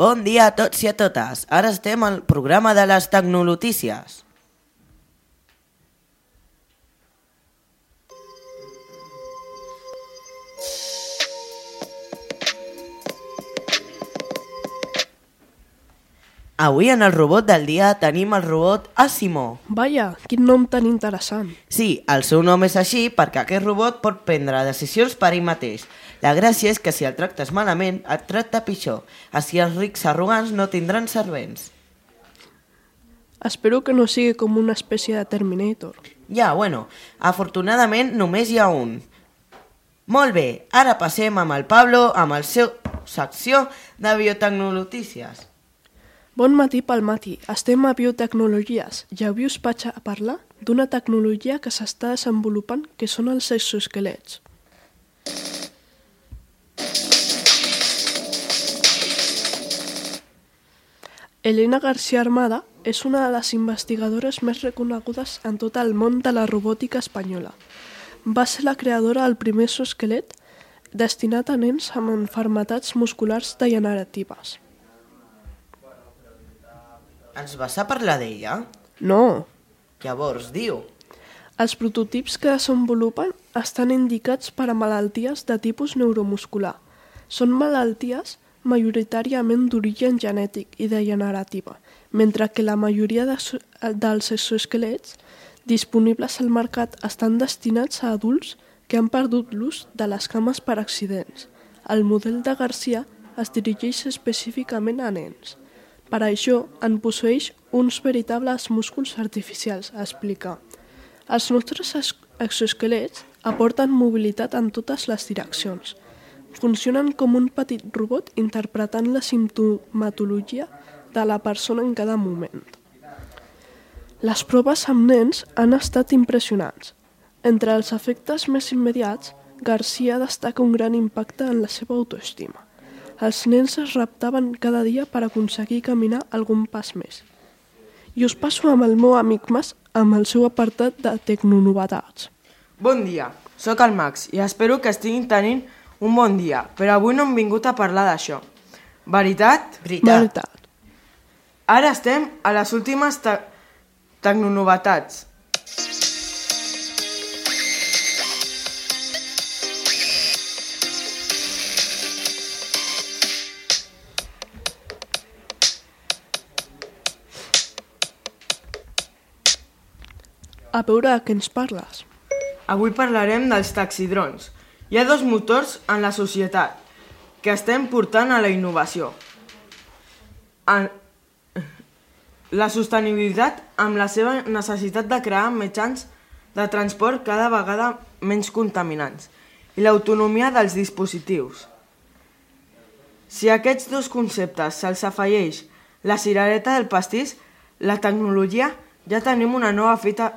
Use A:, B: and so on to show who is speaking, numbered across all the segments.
A: Bon dia a tots i a totes. Ara estem al programa de les Tecnolotícies. Avui en el robot del dia tenim el robot Asimo.
B: Vaja, quin nom tan interessant.
A: Sí, el seu nom és així perquè aquest robot pot prendre decisions per ell mateix. La gràcia és que si el tractes malament, et tracta pitjor. Així els rics arrogants no tindran servents.
B: Espero que no sigui com una espècie de Terminator.
A: Ja, bueno, afortunadament només hi ha un. Molt bé, ara passem amb el Pablo amb el seu secció de biotecnolotícies.
B: Bon matí pel matí. Estem a biotecnologies. Ja avui us vaig a parlar d'una tecnologia que s'està desenvolupant que són els exoesquelets. Elena García Armada és una de les investigadores més reconegudes en tot el món de la robòtica espanyola. Va ser la creadora del primer exoesquelet destinat a nens amb enfermetats musculars degeneratives.
A: Ens vas a parlar d'ella?
B: No,
A: Llavors, diu...
B: Els prototips que desenvolupen estan indicats per a malalties de tipus neuromuscular. Són malalties majoritàriament d'origen genètic i degenerativa, mentre que la majoria de, dels exoesquelets disponibles al mercat estan destinats a adults que han perdut l'ús de les cames per accidents. El model de Garcia es dirigeix específicament a nens. Per això en posseeix uns veritables músculs artificials, explica. Els nostres ex- exoesquelets aporten mobilitat en totes les direccions. Funcionen com un petit robot interpretant la simptomatologia de la persona en cada moment. Les proves amb nens han estat impressionants. Entre els efectes més immediats, Garcia destaca un gran impacte en la seva autoestima. Els nens es raptaven cada dia per aconseguir caminar algun pas més. I us passo amb el meu amic Mas amb el seu apartat de tecnonovetats.
C: Bon dia, sóc el Max i espero que estiguin tenint un bon dia, però avui no hem vingut a parlar d'això. Veritat?
A: Veritat.
B: Veritat.
C: Ara estem a les últimes te tecnonovetats.
B: A veure què ens parles.
C: Avui parlarem dels taxidrons. Hi ha dos motors en la societat que estem portant a la innovació. En... La sostenibilitat amb la seva necessitat de crear mitjans de transport cada vegada menys contaminants i l'autonomia dels dispositius. Si a aquests dos conceptes se'ls afegeix la cirereta del pastís, la tecnologia, ja tenim una nova fita,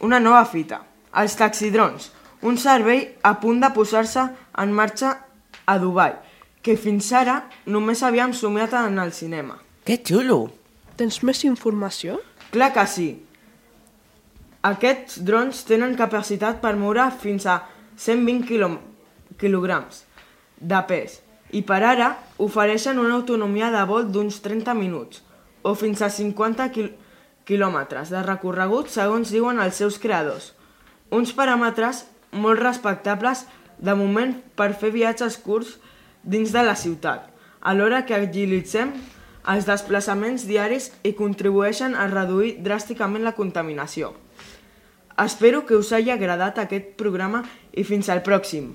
C: una nova fita, els taxidrons, un servei a punt de posar-se en marxa a Dubai, que fins ara només havíem somiat en el cinema.
A: Que xulo!
B: Tens més informació?
C: Clar que sí. Aquests drons tenen capacitat per moure fins a 120 quilom- quilograms de pes i per ara ofereixen una autonomia de vol d'uns 30 minuts o fins a 50 quil quilòmetres de recorregut segons diuen els seus creadors. Uns paràmetres molt respectables de moment per fer viatges curts dins de la ciutat, alhora que agilitzem els desplaçaments diaris i contribueixen a reduir dràsticament la contaminació. Espero que us hagi agradat aquest programa i fins al pròxim.